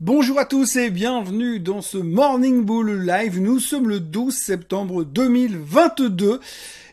Bonjour à tous et bienvenue dans ce Morning Bull Live. Nous sommes le 12 septembre 2022.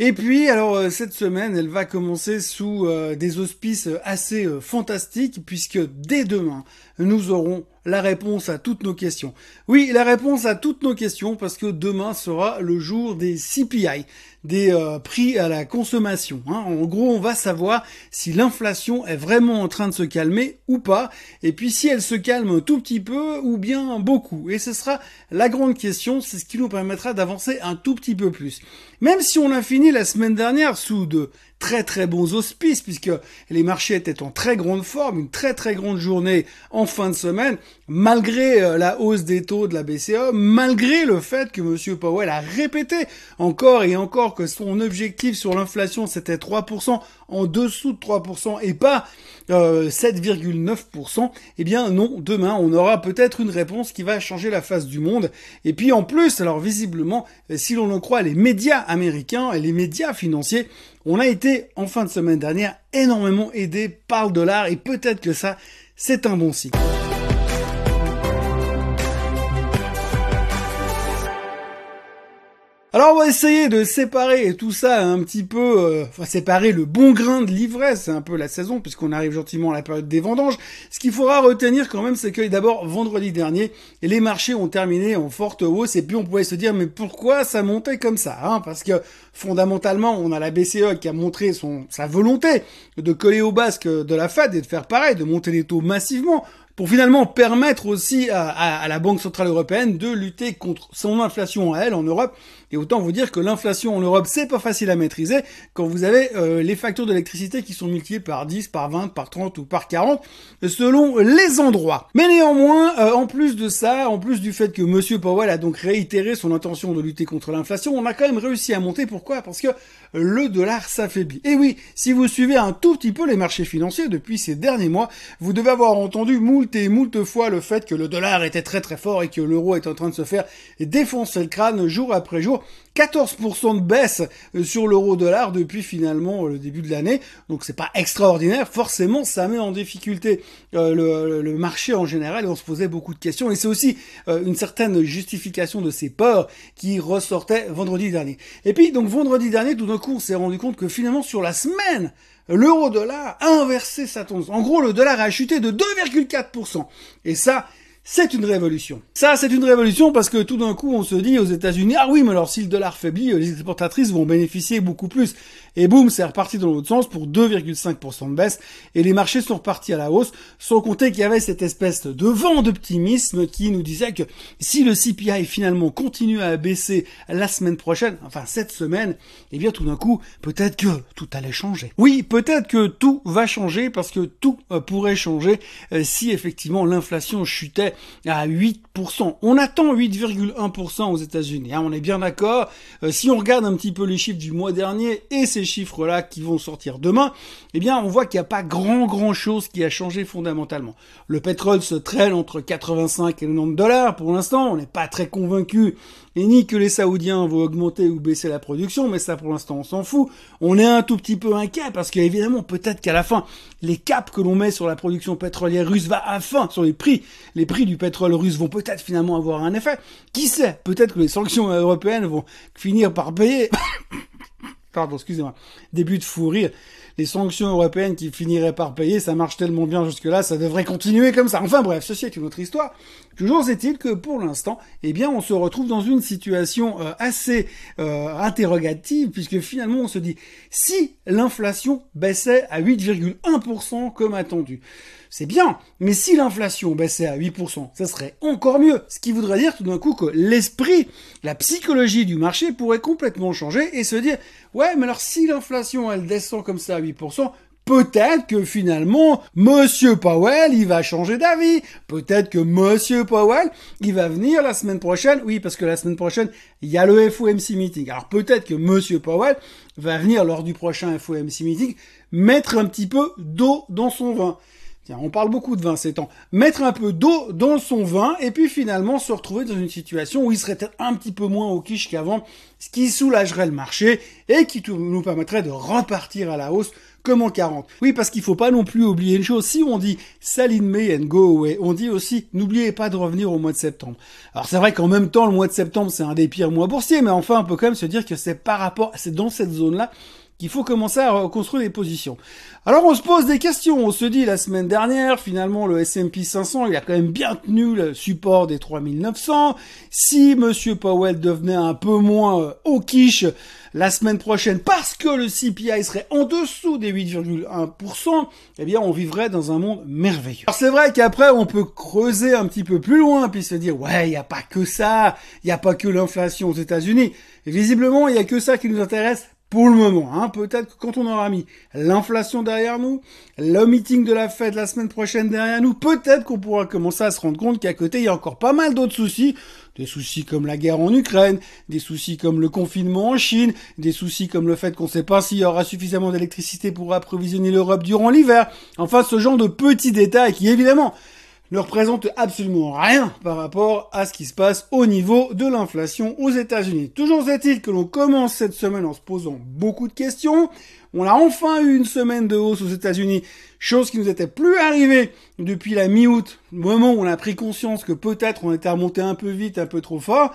Et puis, alors euh, cette semaine, elle va commencer sous euh, des auspices assez euh, fantastiques puisque dès demain, nous aurons la réponse à toutes nos questions. Oui, la réponse à toutes nos questions parce que demain sera le jour des CPI, des prix à la consommation. Hein. En gros, on va savoir si l'inflation est vraiment en train de se calmer ou pas, et puis si elle se calme un tout petit peu ou bien beaucoup. Et ce sera la grande question, c'est ce qui nous permettra d'avancer un tout petit peu plus. Même si on a fini la semaine dernière sous de très très bons auspices puisque les marchés étaient en très grande forme, une très très grande journée en fin de semaine, malgré euh, la hausse des taux de la BCE, malgré le fait que M. Powell a répété encore et encore que son objectif sur l'inflation c'était 3%, en dessous de 3% et pas 7,9%, euh, eh bien non, demain on aura peut-être une réponse qui va changer la face du monde. Et puis en plus, alors visiblement, euh, si l'on en croit les médias américains et les médias financiers, on a été en fin de semaine dernière énormément aidé par le dollar et peut-être que ça, c'est un bon signe. Alors on va essayer de séparer tout ça un petit peu, euh, enfin séparer le bon grain de l'ivresse, c'est un peu la saison puisqu'on arrive gentiment à la période des vendanges. Ce qu'il faudra retenir quand même, c'est que d'abord vendredi dernier, les marchés ont terminé en forte hausse et puis on pouvait se dire mais pourquoi ça montait comme ça hein? Parce que fondamentalement, on a la BCE qui a montré son sa volonté de coller au basque de la Fed et de faire pareil, de monter les taux massivement pour finalement permettre aussi à, la Banque Centrale Européenne de lutter contre son inflation à elle en Europe. Et autant vous dire que l'inflation en Europe, c'est pas facile à maîtriser quand vous avez euh, les factures d'électricité qui sont multipliées par 10, par 20, par 30 ou par 40, selon les endroits. Mais néanmoins, euh, en plus de ça, en plus du fait que Monsieur Powell a donc réitéré son intention de lutter contre l'inflation, on a quand même réussi à monter. Pourquoi? Parce que le dollar s'affaiblit. Et oui, si vous suivez un tout petit peu les marchés financiers depuis ces derniers mois, vous devez avoir entendu moult et moult fois le fait que le dollar était très très fort et que l'euro est en train de se faire défoncer le crâne jour après jour. 14% de baisse euh, sur l'euro dollar depuis finalement le début de l'année. Donc c'est pas extraordinaire. Forcément, ça met en difficulté euh, le, marché en général et on se posait beaucoup de questions. Et c'est aussi euh, une certaine justification de ces peurs qui ressortaient vendredi dernier. Et puis donc vendredi dernier, tout d'un coup, on s'est rendu compte que finalement sur la semaine, l'euro dollar a inversé sa tendance. En gros, le dollar a chuté de 2,4%. Et ça, c'est une révolution. Ça, c'est une révolution parce que tout d'un coup, on se dit aux États-Unis, ah oui, mais alors si le dollar faiblit, les exportatrices vont bénéficier beaucoup plus. Et boum, c'est reparti dans l'autre sens pour 2,5% de baisse. Et les marchés sont repartis à la hausse, sans compter qu'il y avait cette espèce de vent d'optimisme qui nous disait que si le CPI finalement continue à baisser la semaine prochaine, enfin cette semaine, eh bien tout d'un coup, peut-être que tout allait changer. Oui, peut-être que tout va changer parce que tout euh, pourrait changer euh, si effectivement l'inflation chutait à 8%. On attend 8,1% aux États-Unis. Hein, on est bien d'accord. Euh, si on regarde un petit peu les chiffres du mois dernier et ces chiffres-là qui vont sortir demain, eh bien, on voit qu'il n'y a pas grand grand chose qui a changé fondamentalement. Le pétrole se traîne entre 85 et 90 dollars pour l'instant. On n'est pas très convaincu et ni que les Saoudiens vont augmenter ou baisser la production, mais ça pour l'instant on s'en fout. On est un tout petit peu inquiet parce qu'évidemment peut-être qu'à la fin les caps que l'on met sur la production pétrolière russe va à fin sur les prix, les prix du pétrole russe vont peut-être finalement avoir un effet. Qui sait? Peut-être que les sanctions européennes vont finir par payer. Pardon, excusez-moi. Début de fou rire les sanctions européennes qui finiraient par payer, ça marche tellement bien jusque-là, ça devrait continuer comme ça. Enfin bref, ceci est une autre histoire. Toujours est-il que pour l'instant, eh bien, on se retrouve dans une situation euh, assez euh, interrogative, puisque finalement on se dit, si l'inflation baissait à 8,1% comme attendu, c'est bien, mais si l'inflation baissait à 8%, ça serait encore mieux. Ce qui voudrait dire tout d'un coup que l'esprit, la psychologie du marché pourrait complètement changer et se dire, ouais, mais alors si l'inflation elle descend comme ça à 8%, peut-être que finalement, Monsieur Powell, il va changer d'avis. Peut-être que Monsieur Powell, il va venir la semaine prochaine. Oui, parce que la semaine prochaine, il y a le FOMC meeting. Alors peut-être que Monsieur Powell va venir lors du prochain FOMC meeting mettre un petit peu d'eau dans son vin on parle beaucoup de vin ces temps. Mettre un peu d'eau dans son vin et puis finalement se retrouver dans une situation où il serait peut-être un petit peu moins au quiche qu'avant, ce qui soulagerait le marché et qui nous permettrait de repartir à la hausse Comment 40 Oui, parce qu'il faut pas non plus oublier une chose. Si on dit sell in May and go away, on dit aussi n'oubliez pas de revenir au mois de septembre. Alors c'est vrai qu'en même temps, le mois de septembre, c'est un des pires mois boursiers, mais enfin, on peut quand même se dire que c'est par rapport, c'est dans cette zone-là qu'il faut commencer à reconstruire les positions. Alors on se pose des questions, on se dit la semaine dernière, finalement le S&P 500, il a quand même bien tenu le support des 3900. Si monsieur Powell devenait un peu moins euh, au quiche la semaine prochaine parce que le CPI serait en dessous des 8,1%, eh bien on vivrait dans un monde merveilleux. Alors c'est vrai qu'après on peut creuser un petit peu plus loin puis se dire ouais, il n'y a pas que ça, il n'y a pas que l'inflation aux États-Unis. Visiblement, il n'y a que ça qui nous intéresse pour le moment. Hein. Peut-être que quand on aura mis l'inflation derrière nous, le meeting de la fête la semaine prochaine derrière nous, peut-être qu'on pourra commencer à se rendre compte qu'à côté, il y a encore pas mal d'autres soucis. Des soucis comme la guerre en Ukraine, des soucis comme le confinement en Chine, des soucis comme le fait qu'on ne sait pas s'il y aura suffisamment d'électricité pour approvisionner l'Europe durant l'hiver. Enfin, ce genre de petits détails qui, évidemment, ne représente absolument rien par rapport à ce qui se passe au niveau de l'inflation aux États-Unis. Toujours est-il que l'on commence cette semaine en se posant beaucoup de questions. On a enfin eu une semaine de hausse aux États-Unis, chose qui nous était plus arrivée depuis la mi-août, moment où on a pris conscience que peut-être on était remonté un peu vite, un peu trop fort.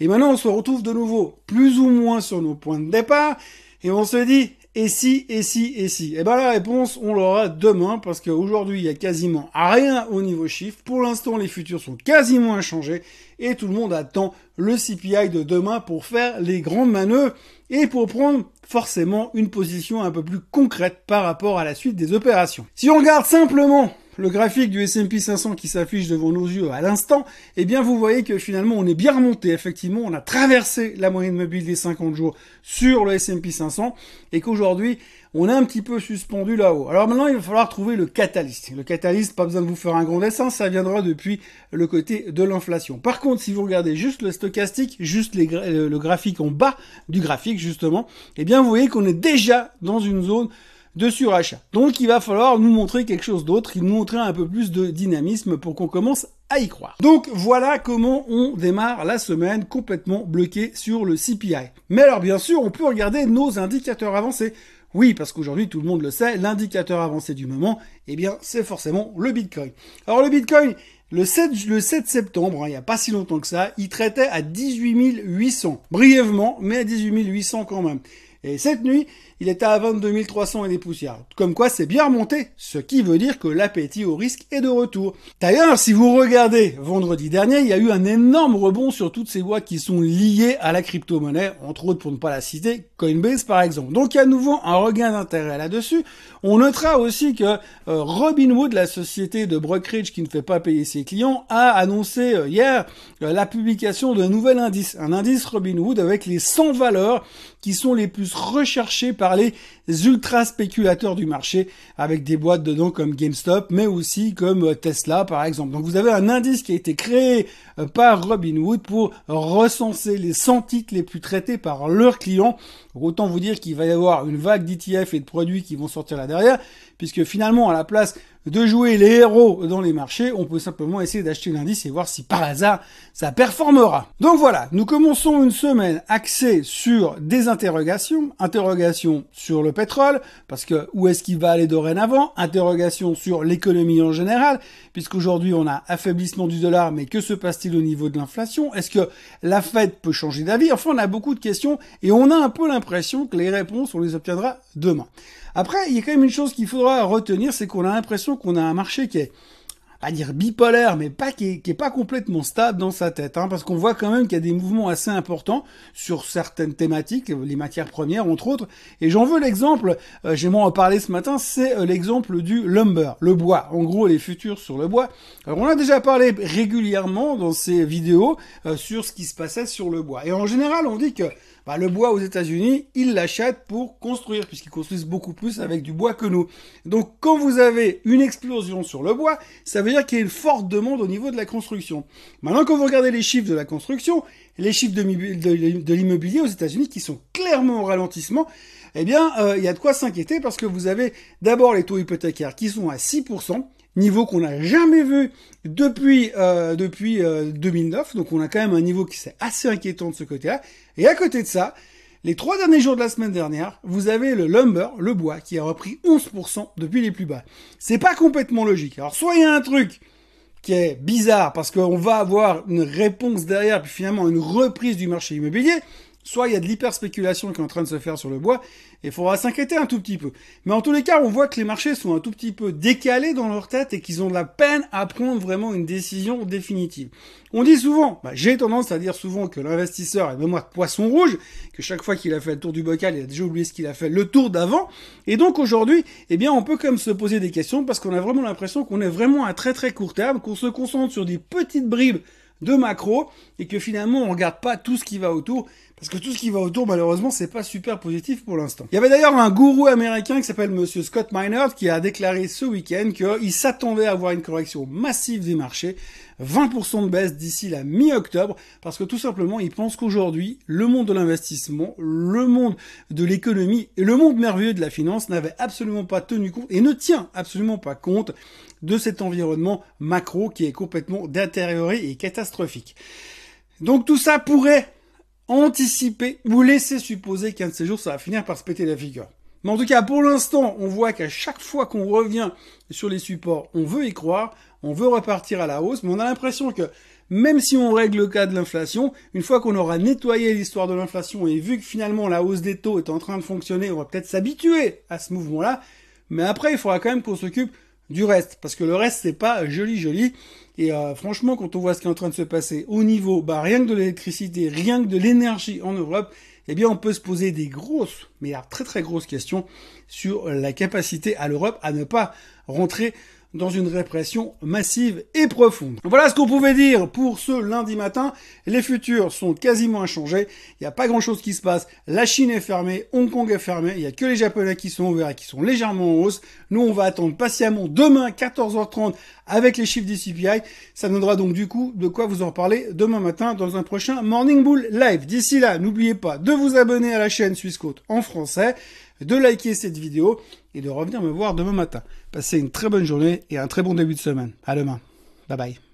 Et maintenant on se retrouve de nouveau plus ou moins sur nos points de départ et on se dit et si, et si, et si Eh ben la réponse, on l'aura demain, parce qu'aujourd'hui, il y a quasiment rien au niveau chiffre. Pour l'instant, les futurs sont quasiment inchangés, et tout le monde attend le CPI de demain pour faire les grandes manœuvres, et pour prendre forcément une position un peu plus concrète par rapport à la suite des opérations. Si on regarde simplement le graphique du S&P 500 qui s'affiche devant nos yeux à l'instant, eh bien vous voyez que finalement on est bien remonté. Effectivement, on a traversé la moyenne mobile des 50 jours sur le S&P 500 et qu'aujourd'hui on est un petit peu suspendu là-haut. Alors maintenant, il va falloir trouver le catalyste. Le catalyste, pas besoin de vous faire un grand dessin, ça viendra depuis le côté de l'inflation. Par contre, si vous regardez juste le stochastique, juste le graphique en bas du graphique justement, eh bien vous voyez qu'on est déjà dans une zone de surachat. Donc il va falloir nous montrer quelque chose d'autre, nous montrer un peu plus de dynamisme pour qu'on commence à y croire. Donc voilà comment on démarre la semaine complètement bloqué sur le CPI. Mais alors bien sûr, on peut regarder nos indicateurs avancés. Oui, parce qu'aujourd'hui, tout le monde le sait, l'indicateur avancé du moment, eh bien, c'est forcément le Bitcoin. Alors le Bitcoin, le 7, le 7 septembre, hein, il n'y a pas si longtemps que ça, il traitait à 18 800. Brièvement, mais à 18 800 quand même. Et cette nuit, il était à 22 300 et des poussières. Comme quoi, c'est bien remonté, ce qui veut dire que l'appétit au risque est de retour. D'ailleurs, si vous regardez vendredi dernier, il y a eu un énorme rebond sur toutes ces boîtes qui sont liées à la crypto-monnaie, entre autres pour ne pas la citer, Coinbase par exemple. Donc il y a à nouveau un regain d'intérêt là-dessus. On notera aussi que euh, Robinhood, la société de brokerage qui ne fait pas payer ses clients, a annoncé euh, hier euh, la publication d'un nouvel indice, un indice Robinhood avec les 100 valeurs qui sont les plus recherchées par les ultra spéculateurs du marché avec des boîtes dedans comme GameStop, mais aussi comme euh, Tesla par exemple. Donc vous avez un indice qui a été créé euh, par Robinhood pour recenser les 100 titres les plus traités par leurs clients. Autant vous dire qu'il va y avoir une vague d'ETF et de produits qui vont sortir là derrière, puisque finalement à la place de jouer les héros dans les marchés, on peut simplement essayer d'acheter l'indice et voir si par hasard ça performera. Donc voilà, nous commençons une semaine axée sur des interrogations, interrogations sur le pétrole, parce que où est-ce qu'il va aller dorénavant, interrogations sur l'économie en général, puisqu'aujourd'hui on a affaiblissement du dollar, mais que se passe-t-il au niveau de l'inflation? Est-ce que la Fed peut changer d'avis? Enfin, on a beaucoup de questions et on a un peu l'impression que les réponses, on les obtiendra demain. Après, il y a quand même une chose qu'il faudra retenir, c'est qu'on a l'impression qu'on a un marché qui est à dire bipolaire, mais pas qui est, pas complètement stable dans sa tête, hein, parce qu'on voit quand même qu'il y a des mouvements assez importants sur certaines thématiques, les matières premières entre autres. Et j'en veux l'exemple, euh, j'ai moins en parler ce matin, c'est euh, l'exemple du lumber, le bois. En gros, les futurs sur le bois. Alors on a déjà parlé régulièrement dans ces vidéos euh, sur ce qui se passait sur le bois. Et en général, on dit que bah, le bois aux États-Unis, ils l'achètent pour construire, puisqu'ils construisent beaucoup plus avec du bois que nous. Donc quand vous avez une explosion sur le bois, ça veut dire qu'il y a une forte demande au niveau de la construction. Maintenant, quand vous regardez les chiffres de la construction, les chiffres de, l'immobilier aux États-Unis qui sont clairement en ralentissement, eh bien, euh, il y a de quoi s'inquiéter parce que vous avez d'abord les taux hypothécaires qui sont à 6%, niveau qu'on n'a jamais vu depuis euh, depuis 2009. Euh, Donc on a quand même un niveau qui c'est assez inquiétant de ce côté-là. Et à côté de ça, Les trois derniers jours de la semaine dernière, vous avez le lumber, le bois, qui a repris 11% depuis les plus bas. C'est pas complètement logique. Alors soit il y a un truc qui est bizarre parce qu'on va avoir une réponse derrière, puis finalement une reprise du marché immobilier, soit il y a de l'hyperspéculation qui est en train de se faire sur le bois, et il faudra s'inquiéter un tout petit peu. Mais en tous les cas, on voit que les marchés sont un tout petit peu décalés dans leur tête et qu'ils ont de la peine à prendre vraiment une décision définitive. On dit souvent, bah, j'ai tendance à dire souvent que l'investisseur est moi de poisson rouge, que chaque fois qu'il a fait le tour du bocal, il a déjà oublié ce qu'il a fait le tour d'avant. Et donc aujourd'hui, eh bien, on peut quand même se poser des questions parce qu'on a vraiment l'impression qu'on est vraiment à très très court terme, qu'on se concentre sur des petites bribes de macro et que finalement on regarde pas tout ce qui va autour parce que tout ce qui va autour malheureusement c'est pas super positif pour l'instant. Il y avait d'ailleurs un gourou américain qui s'appelle monsieur Scott Minerd qui a déclaré ce week-end qu'il s'attendait à avoir une correction massive des marchés 20% de baisse d'ici la mi-octobre, parce que tout simplement, il pense qu'aujourd'hui, le monde de l'investissement, le monde de l'économie et le monde merveilleux de la finance n'avait absolument pas tenu compte et ne tient absolument pas compte de cet environnement macro qui est complètement détérioré et catastrophique. Donc tout ça pourrait anticiper ou laisser supposer qu'un de ces jours, ça va finir par se péter la figure. Mais en tout cas, pour l'instant, on voit qu'à chaque fois qu'on revient sur les supports, on veut y croire, on veut repartir à la hausse, mais on a l'impression que même si on règle le cas de l'inflation, une fois qu'on aura nettoyé l'histoire de l'inflation et vu que finalement la hausse des taux est en train de fonctionner, on va peut-être s'habituer à ce mouvement-là, mais après il faudra quand même qu'on s'occupe du reste, parce que le reste c'est pas joli joli, et euh, franchement quand on voit ce qui est en train de se passer au niveau, bah rien que de l'électricité, rien que de l'énergie en Europe, eh bien on peut se poser des grosses, mais très très grosses questions sur la capacité à l'Europe à ne pas rentrer dans une répression massive et profonde. Voilà ce qu'on pouvait dire pour ce lundi matin. Les futurs sont quasiment inchangés. Il n'y a pas grand chose qui se passe. La Chine est fermée, Hong Kong est fermé. Il n'y a que les Japonais qui sont ouverts et qui sont légèrement en hausse. Nous, on va attendre patiemment demain 14h30 avec les chiffres du CPI. Ça donnera donc du coup de quoi vous en parler demain matin dans un prochain Morning Bull Live. D'ici là, n'oubliez pas de vous abonner à la chaîne Suisse en français de liker cette vidéo et de revenir me voir demain matin. Passez une très bonne journée et un très bon début de semaine. À demain. Bye bye.